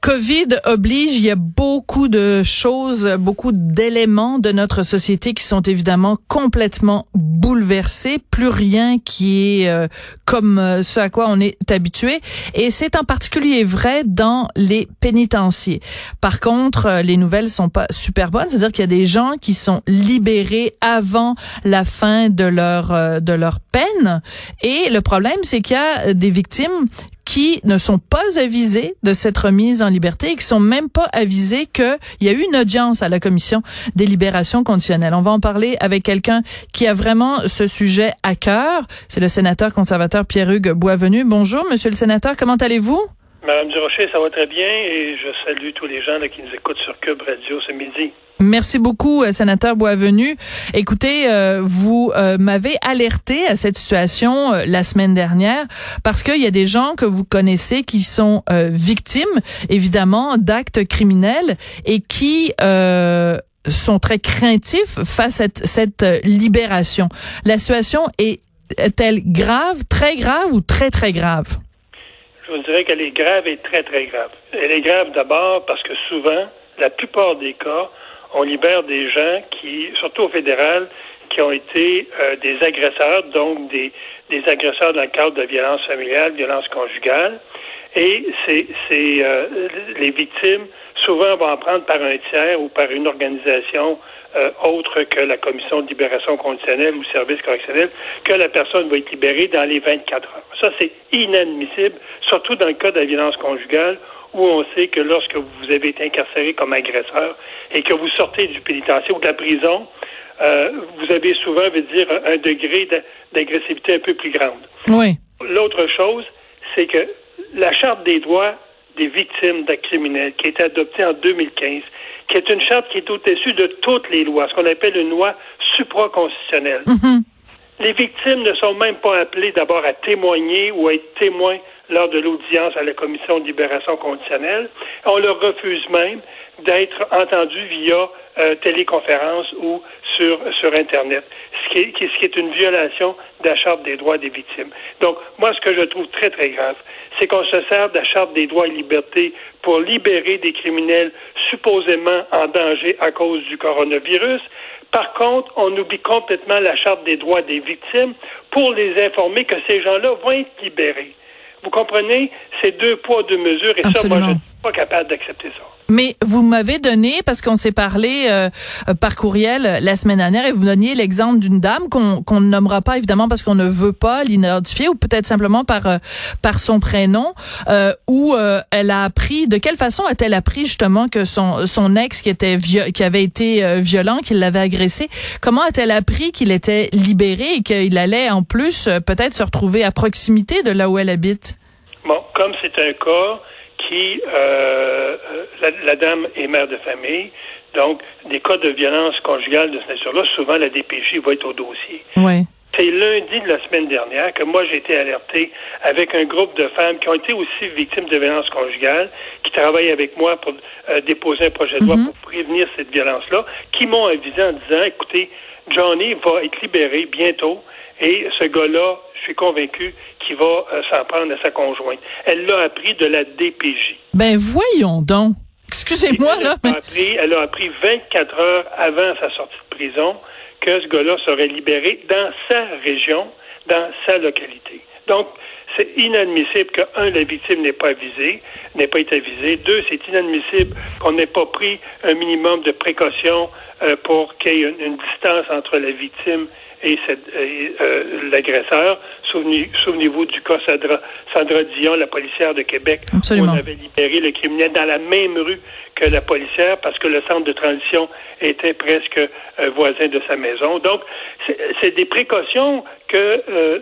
Covid oblige, il y a beaucoup de choses, beaucoup d'éléments de notre société qui sont évidemment complètement bouleversés. Plus rien qui est euh, comme euh, ce à quoi on est habitué. Et c'est en particulier vrai dans les pénitenciers. Par contre, euh, les nouvelles sont pas super bonnes. C'est-à-dire qu'il y a des gens qui sont libérés avant la fin de leur de leur peine. Et le problème, c'est qu'il y a des victimes qui ne sont pas avisés de cette remise en liberté et qui sont même pas avisés qu'il y a eu une audience à la commission des libérations conditionnelles. On va en parler avec quelqu'un qui a vraiment ce sujet à cœur. C'est le sénateur conservateur Pierre-Hugues Boisvenu. Bonjour, monsieur le sénateur, comment allez-vous? Madame Durocher, ça va très bien et je salue tous les gens qui nous écoutent sur Cube Radio ce midi. Merci beaucoup, euh, sénateur Boisvenu. Écoutez, euh, vous euh, m'avez alerté à cette situation la semaine dernière parce qu'il y a des gens que vous connaissez qui sont victimes, évidemment, d'actes criminels et qui sont très craintifs face à cette libération. La situation est-elle grave, très grave ou très, très grave? Je vous dirais qu'elle est grave et très, très grave. Elle est grave d'abord parce que souvent, la plupart des cas, on libère des gens qui, surtout au fédéral, qui ont été euh, des agresseurs, donc des, des agresseurs dans le cadre de violence familiale, violence conjugale. Et c'est, euh, les victimes souvent vont en prendre par un tiers ou par une organisation euh, autre que la commission de libération conditionnelle ou service correctionnel, que la personne va être libérée dans les 24 heures. Ça, c'est inadmissible, surtout dans le cas de la violence conjugale, où on sait que lorsque vous avez été incarcéré comme agresseur et que vous sortez du pénitencier ou de la prison, euh, vous avez souvent, veut dire, un degré d'agressivité un peu plus grande. Oui. L'autre chose, c'est que la Charte des droits des victimes d'actes criminels, qui a été adoptée en 2015, qui est une charte qui est au-dessus de toutes les lois, ce qu'on appelle une loi supraconstitutionnelle. Mm-hmm. Les victimes ne sont même pas appelées d'abord à témoigner ou à être témoins lors de l'audience à la commission de libération conditionnelle. On leur refuse même d'être entendus via euh, téléconférence ou sur, sur Internet, ce qui, est, ce qui est une violation de la Charte des droits des victimes. Donc, moi, ce que je trouve très, très grave, c'est qu'on se sert de la Charte des droits et libertés pour libérer des criminels supposément en danger à cause du coronavirus. Par contre, on oublie complètement la Charte des droits des victimes pour les informer que ces gens-là vont être libérés. Vous comprenez? C'est deux poids, deux mesures, et ça, moi, pas capable d'accepter ça. Mais vous m'avez donné, parce qu'on s'est parlé euh, par courriel la semaine dernière, et vous donniez l'exemple d'une dame qu'on ne nommera pas évidemment parce qu'on ne veut pas l'identifier, ou peut-être simplement par euh, par son prénom, euh, où euh, elle a appris. De quelle façon a-t-elle appris justement que son son ex qui était qui avait été violent, qu'il l'avait agressé, comment a-t-elle appris qu'il était libéré et qu'il allait en plus peut-être se retrouver à proximité de là où elle habite? Bon, comme c'est un cas qui, euh, la, dame est mère de famille, donc des cas de violence conjugale de cette nature-là, souvent la DPJ va être au dossier. Oui. C'est lundi de la semaine dernière que moi j'ai été alerté avec un groupe de femmes qui ont été aussi victimes de violence conjugale, qui travaillent avec moi pour euh, déposer un projet de loi mm-hmm. pour prévenir cette violence-là, qui m'ont avisé en disant, écoutez, Johnny va être libéré bientôt et ce gars-là, je suis convaincu qu'il va euh, s'en prendre à sa conjointe. Elle l'a appris de la DPJ. Ben voyons donc. Excusez-moi là. Elle, a appris, elle a appris 24 heures avant sa sortie de prison que ce gars-là serait libéré dans sa région, dans sa localité. Donc, c'est inadmissible que, un, la victime n'ait pas avisé, n'ait pas été avisée. Deux, c'est inadmissible qu'on n'ait pas pris un minimum de précaution euh, pour qu'il y ait une, distance entre la victime et, euh, l'agresseur. Souvenez-vous du cas Sandra, Sandra, Dion, la policière de Québec, Absolument. où on avait libéré le criminel dans la même rue que la policière parce que le centre de transition était presque euh, voisin de sa maison. Donc, c'est des précautions que, euh,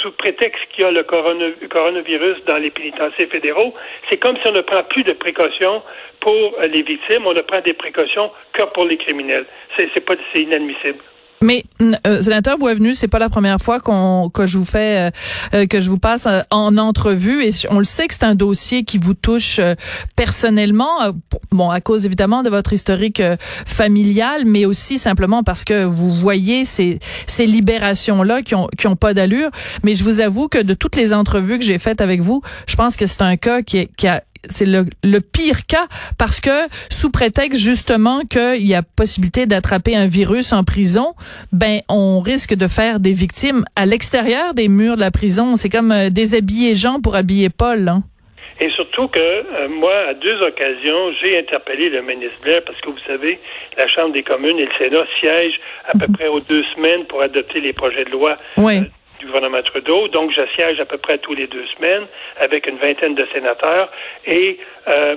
sous prétexte qu'il y a le coronavirus dans les pénitenciers fédéraux, c'est comme si on ne prend plus de précautions pour les victimes, on ne prend des précautions que pour les criminels. C'est pas, c'est inadmissible. Mais euh, sénateur Boisvenu, c'est pas la première fois qu'on que je vous fais euh, euh, que je vous passe euh, en entrevue et on le sait que c'est un dossier qui vous touche personnellement bon à cause évidemment de votre historique familial mais aussi simplement parce que vous voyez ces ces libérations là qui ont qui ont pas d'allure. Mais je vous avoue que de toutes les entrevues que j'ai faites avec vous, je pense que c'est un cas qui, est, qui a c'est le, le pire cas parce que sous prétexte justement qu'il y a possibilité d'attraper un virus en prison, ben on risque de faire des victimes à l'extérieur des murs de la prison. C'est comme euh, déshabiller Jean pour habiller Paul. Hein? Et surtout que euh, moi, à deux occasions, j'ai interpellé le ministre Blair parce que vous savez, la Chambre des communes et le Sénat siègent à peu mhm. près aux deux semaines pour adopter les projets de loi oui. Euh, du gouvernement Trudeau. Donc, je siège à peu près tous les deux semaines avec une vingtaine de sénateurs. Et euh,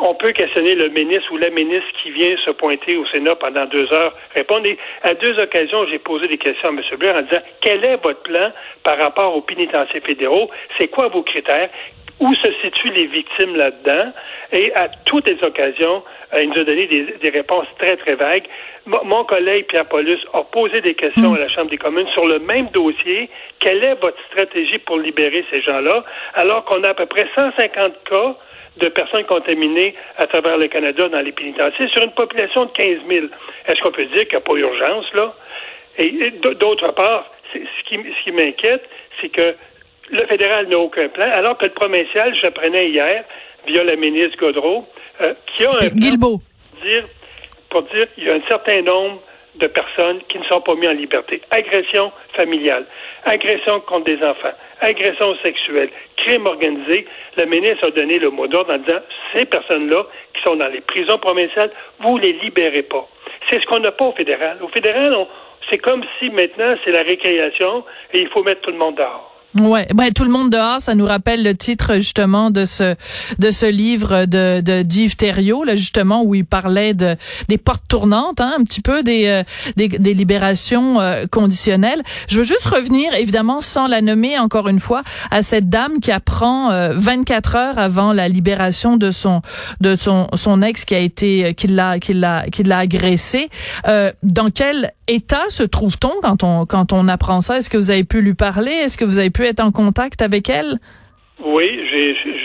on peut questionner le ministre ou la ministre qui vient se pointer au Sénat pendant deux heures, répondre. Et à deux occasions, j'ai posé des questions à M. Blair en disant quel est votre plan par rapport aux pénitenciers fédéraux? C'est quoi vos critères? Où se situent les victimes là-dedans. Et à toutes les occasions, euh, il nous a donné des, réponses très, très vagues. mon collègue Pierre Paulus a posé des questions à la Chambre des communes sur le même dossier. Quelle est votre stratégie pour libérer ces gens-là, alors qu'on a à peu près 150 cas de personnes contaminées à travers le Canada dans les pénitenciers sur une population de 15 000. Est-ce qu'on peut dire qu'il n'y a pas urgence, là? Et, d'autre part, ce qui m'inquiète, c'est que le fédéral n'a aucun plan, alors que le provincial, j'apprenais hier, via la ministre Godreau, euh, qui a un plan pour dire, pour dire il y a un certain nombre de personnes qui ne sont pas mises en liberté. Agression familiale, agression contre des enfants, agression sexuelle, crime organisé. Le ministre a donné le mot d'ordre en disant ces personnes-là qui sont dans les prisons provinciales, vous les libérez pas. C'est ce qu'on n'a pas au fédéral. Au fédéral, c'est comme si maintenant c'est la récréation et il faut mettre tout le monde dehors. Ouais, ben, tout le monde dehors, ça nous rappelle le titre justement de ce de ce livre de de d'Yves Thériault là justement où il parlait de des portes tournantes, hein, un petit peu des euh, des, des, libérations euh, conditionnelles. Je veux juste revenir évidemment sans la nommer encore une fois à cette dame qui apprend 24 euh, heures avant la libération de son de son son ex qui a été qui l'a qui l'a qui l'a agressé. dans quel état se trouve-t-on quand on quand on apprend ça? Est-ce que vous avez pu lui parler? Est-ce que vous avez pu être en contact avec elle? Oui,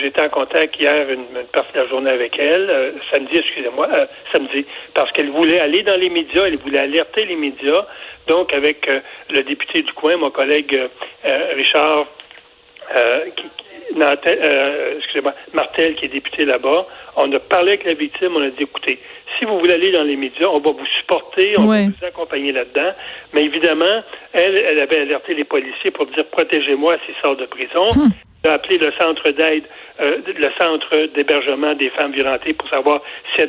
été en contact hier une, partie de la journée avec elle, euh, samedi, excusez-moi, euh, samedi, parce qu'elle voulait aller dans les médias, elle voulait alerter les médias. Donc, avec euh, le député du coin, mon collègue Richard, qui, excusez-moi, Martel, qui est député là-bas, on a parlé avec la victime, on a dit, écoutez, si vous voulez aller dans les médias, on va vous supporter, on va vous accompagner là-dedans. Mais évidemment, elle, elle avait alerté les policiers pour dire protégez-moi s'il sort de prison. Hmm. Elle a appelé le centre d'aide, euh, le centre d'hébergement des femmes violentées pour savoir s'il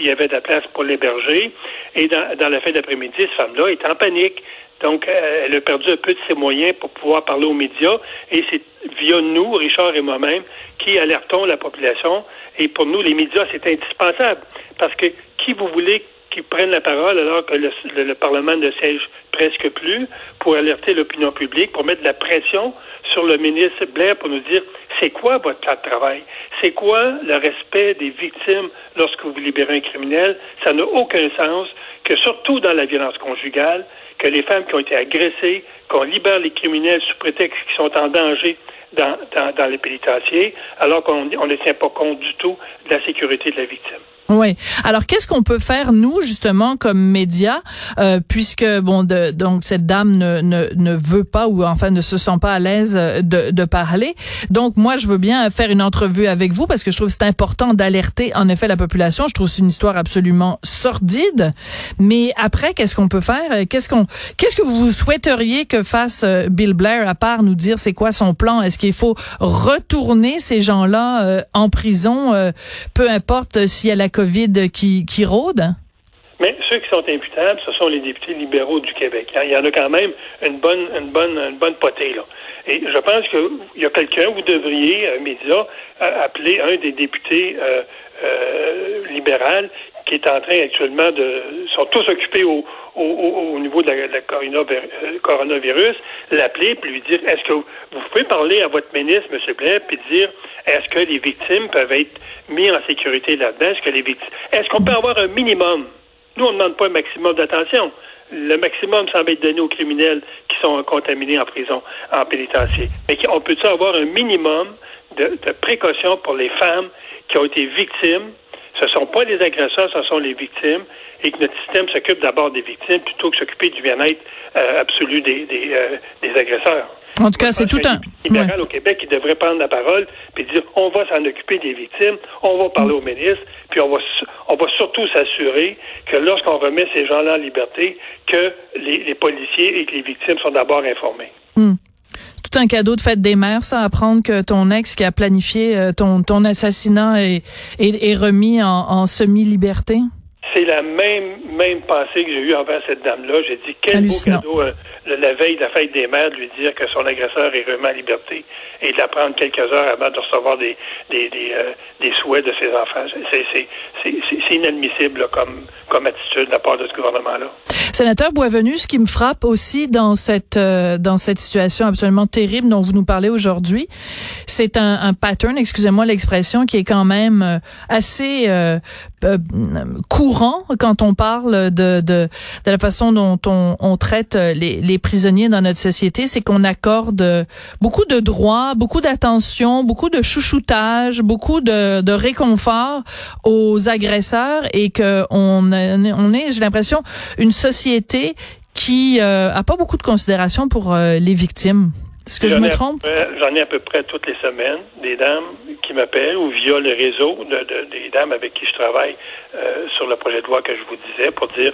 y avait de la place pour l'héberger. Et dans, dans la fin d'après-midi, cette femme-là est en panique. Donc, euh, elle a perdu un peu de ses moyens pour pouvoir parler aux médias. Et c'est via nous, Richard et moi-même, qui alertons la population. Et pour nous, les médias, c'est indispensable. Parce que qui vous voulez qui prenne la parole alors que le, Parlement ne siège presque plus pour alerter l'opinion publique, pour mettre de la pression sur le ministre Blair pour nous dire c'est quoi votre plan de travail? C'est quoi le respect des victimes lorsque vous libérez un criminel? Ça n'a aucun sens que, surtout dans la violence conjugale, que les femmes qui ont été agressées, qu'on libère les criminels sous prétexte qu'ils sont en danger dans, dans, dans les pénitenciers, alors qu'on ne tient pas compte du tout de la sécurité de la victime. Oui. Alors qu'est-ce qu'on peut faire nous justement comme médias euh, puisque bon de, donc cette dame ne, ne, ne veut pas ou enfin ne se sent pas à l'aise euh, de, de parler. Donc moi je veux bien faire une entrevue avec vous parce que je trouve c'est important d'alerter en effet la population. Je trouve c'est une histoire absolument sordide. Mais après qu'est-ce qu'on peut faire? Qu'est-ce qu'on qu'est-ce que vous souhaiteriez que fasse euh, Bill Blair à part nous dire c'est quoi son plan? Est-ce qu'il faut retourner ces gens-là euh, en prison peu importe si elle a COVID qui, qui rôde? Mais ceux qui sont imputables, ce sont les députés libéraux du Québec. Il y en a quand même une bonne, une bonne, une bonne potée, là. Et je pense qu'il y a quelqu'un, vous devriez, un média, appeler un des députés euh, euh, libéraux qui est en train actuellement de sont tous occupés au, au de la, euh, coronavirus, l'appeler puis lui dire est-ce que vous, pouvez parler à votre ministre, M. Blair, puis dire est-ce que les victimes peuvent être mises en sécurité là-dedans? Est-ce que les victimes est-ce qu'on peut avoir un minimum? Nous, on ne demande pas un maximum d'attention. Le maximum semble être donné aux criminels qui sont contaminés en prison, en pénitencier. Mais on peut-tu avoir un minimum de, de précaution pour les femmes qui ont été victimes ce sont pas les agresseurs, ce sont les victimes, et que notre système s'occupe d'abord des victimes plutôt que s'occuper du bien-être euh, absolu des, des, euh, des agresseurs. En tout cas, c'est tout un libéral au Québec qui devrait prendre la parole puis dire on va s'en occuper des victimes, on va parler au ministre, puis on va on va surtout s'assurer que lorsqu'on remet ces gens-là en liberté, que les, les, policiers et que les victimes sont d'abord informés. Hmm. Tout un cadeau de fête des mères, ça, apprendre que ton ex qui a planifié euh, ton, ton assassinat est, est, remis en semi-liberté c'est la même même pensée que j'ai eue envers cette dame-là. J'ai dit quel beau cadeau euh, la veille de la fête des mères de lui dire que son agresseur est remis en liberté et de la prendre quelques heures avant de recevoir des des, des, euh, des souhaits de ses enfants. C'est inadmissible comme comme attitude de la part de ce gouvernement-là. Sénateur Boisvenu, ce qui me frappe aussi dans cette euh, dans cette situation absolument terrible dont vous nous parlez aujourd'hui, c'est un, un, pattern, excusez-moi l'expression, qui est quand même euh, assez euh, courant quand on parle de, de, de la façon dont on, on traite les, les, prisonniers dans notre société, c'est qu'on accorde beaucoup de droits, beaucoup d'attention, beaucoup de chouchoutage, beaucoup de, de réconfort aux agresseurs et que on, on est, j'ai l'impression, une société qui euh, a pas beaucoup de considération pour euh, les victimes. Est-ce que je me trompe? J'en ai à peu près toutes les semaines des dames qui m'appellent ou via le réseau de, des dames avec qui je travaille euh, sur le projet de loi que je vous disais pour dire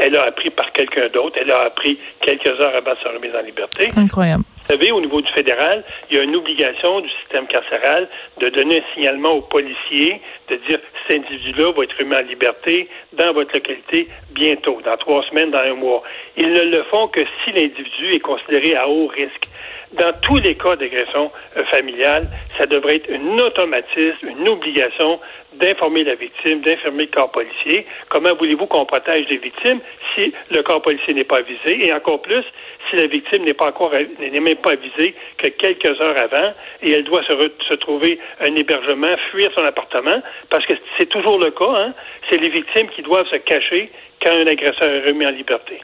elle a appris par quelqu'un d'autre, elle a appris quelques heures avant sa remise en liberté. Incroyable. Vous savez, au niveau du fédéral, il y a une obligation du système carcéral de donner un signalement aux policiers, de dire cet individu-là va être remis en liberté dans votre localité bientôt, dans trois semaines, dans un mois. Ils ne le font que si l'individu est considéré à haut risque. Dans tous les cas d'agression euh, familiale, ça devrait être un automatisme, une obligation d'informer la victime, d'informer le corps policier. Comment voulez-vous qu'on protège les victimes si le corps policier n'est pas visé et encore plus si la victime n'est pas encore n'est même pas avisée que quelques heures avant et elle doit se, se trouver un hébergement, fuir son appartement parce que c'est toujours le cas. Hein? C'est les victimes qui doivent se cacher quand un agresseur est remis en liberté.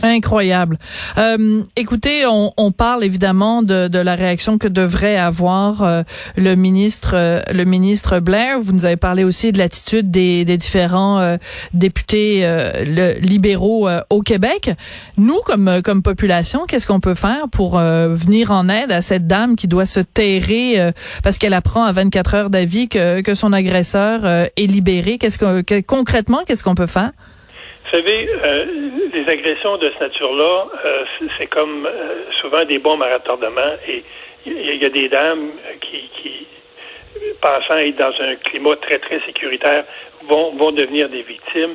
Incroyable. Euh, écoutez, on, on, parle évidemment de, de, la réaction que devrait avoir euh, le ministre, euh, le ministre Blair. Vous nous avez parlé aussi de l'attitude des, des, différents euh, députés le, libéraux au Québec. Nous, comme comme population, qu'est-ce qu'on peut faire pour venir en aide à cette dame qui doit se terrer parce qu'elle apprend à 24 heures d'avis que, que son agresseur est libéré? Qu'est-ce que concrètement, qu'est-ce qu'on peut faire? Vous savez, euh, les agressions de cette nature-là, euh, c'est comme euh, souvent des bombes à retardement et il y, a des dames qui, qui, pensant être dans un climat très, très sécuritaire, vont, vont devenir des victimes.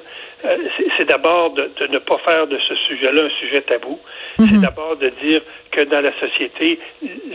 C'est d'abord de, de, ne pas faire de ce sujet-là un sujet tabou. C'est mhm. d'abord de dire que dans la société,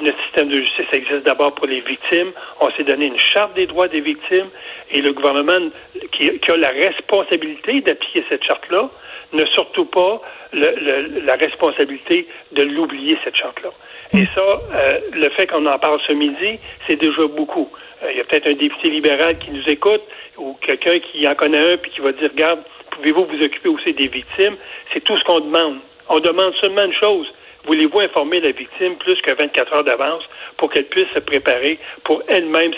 notre système de justice existe d'abord pour les victimes. On s'est donné une charte des droits des victimes et le gouvernement qui, a la responsabilité d'appliquer cette charte-là n'a surtout pas la responsabilité de l'oublier, cette charte-là. Et ça, euh, le fait qu'on en parle ce midi, c'est déjà beaucoup. Euh, il y a peut-être un député libéral qui nous écoute ou quelqu'un qui en connaît un puis qui va dire, regarde, pouvez-vous vous occuper aussi des victimes? C'est tout ce qu'on demande. On demande seulement une chose. Voulez-vous informer la victime plus que 24 heures d'avance pour qu'elle puisse se préparer pour elle-même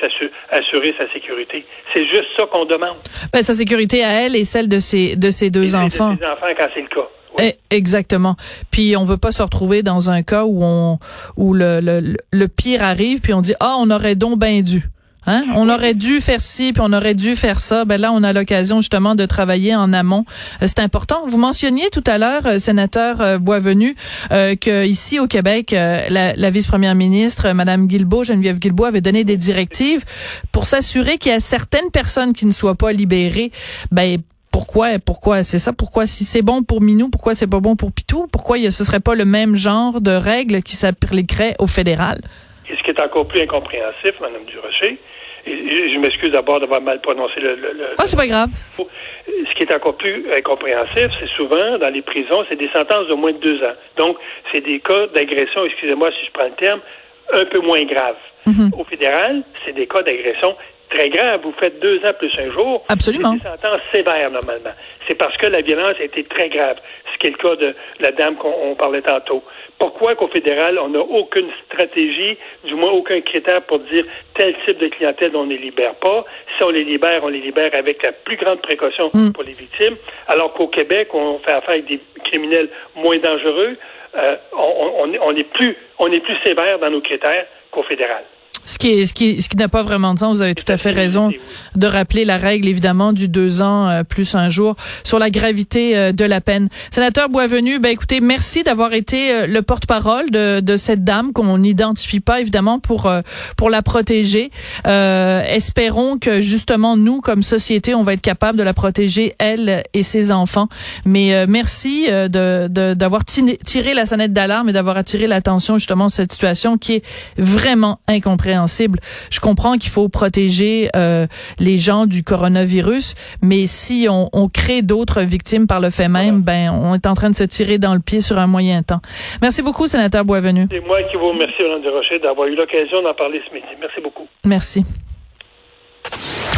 assurer sa sécurité? C'est juste ça qu'on demande. Ben, sa sécurité à elle et celle de ses, de ses deux enfants. De ses enfants quand c'est le cas. Eh, exactement. Puis on veut pas se retrouver dans un cas où on où le, le, le pire arrive puis on dit ah on aurait donc bien dû. Hein? On aurait dû faire ci, puis on aurait dû faire ça. Ben là, on a l'occasion justement de travailler en amont. Euh, c'est important. Vous mentionniez tout à l'heure, euh, sénateur euh, Boisvenu, euh, que ici au Québec, la, la vice-première ministre, Madame Guilbeault, Geneviève Guilbeault, avait donné des directives pour s'assurer qu'il y a certaines personnes qui ne soient pas libérées. Ben pourquoi pourquoi c'est ça? Pourquoi si c'est bon pour Minou pourquoi c'est pas bon pour Pitou? Pourquoi il, ce serait pas le même genre de règles qui s'appliquerait au fédéral? Et ce qui est encore plus incompréhensif madame Durocher je m'excuse d'abord d'avoir mal prononcé le. le, ah, c'est pas grave. Ce qui est encore plus incompréhensif, c'est souvent dans les prisons, c'est des sentences de moins de deux ans. Donc, c'est des cas d'agression, excusez-moi si je prends le terme, un peu moins graves. Mm-hmm. Au fédéral, c'est des cas d'agression très grave. Vous faites deux ans plus un jour. Absolument. C'est une sentence sévère, normalement. C'est parce que la violence a été très grave. Ce qui est le cas de la dame qu'on parlait tantôt. Pourquoi qu'au fédéral, on n'a aucune stratégie, du moins aucun critère pour dire tel type de clientèle on ne les libère pas? Si on les libère, on les libère avec la plus grande précaution mm. pour les victimes. Alors qu'au Québec, on fait affaire avec des criminels moins dangereux. Euh, on, on, est plus, on est plus sévère dans nos critères qu'au fédéral. Ce qui est, ce qui, ce qui n'a pas vraiment de sens. Vous avez tout à fait raison de rappeler la règle, évidemment, du deux ans euh, plus un jour sur la gravité euh, de la peine. Sénateur Boisvenu, ben écoutez, merci d'avoir été euh, le porte-parole de, de cette dame qu'on n'identifie pas, évidemment, pour pour la protéger. espérons que justement nous, comme société, on va être capable de la protéger elle et ses enfants. Mais merci de d'avoir tiré la sonnette d'alarme et d'avoir attiré l'attention justement sur cette situation qui est vraiment incompréhensible je comprends qu'il faut protéger euh, les gens du coronavirus, mais si on, crée d'autres victimes par le fait même, ben on est en train de se tirer dans le pied sur un moyen temps. Merci beaucoup, sénateur Boisvenu. C'est moi qui vous remercie, Mme Rocher, d'avoir eu l'occasion d'en parler ce midi. Merci beaucoup. Merci.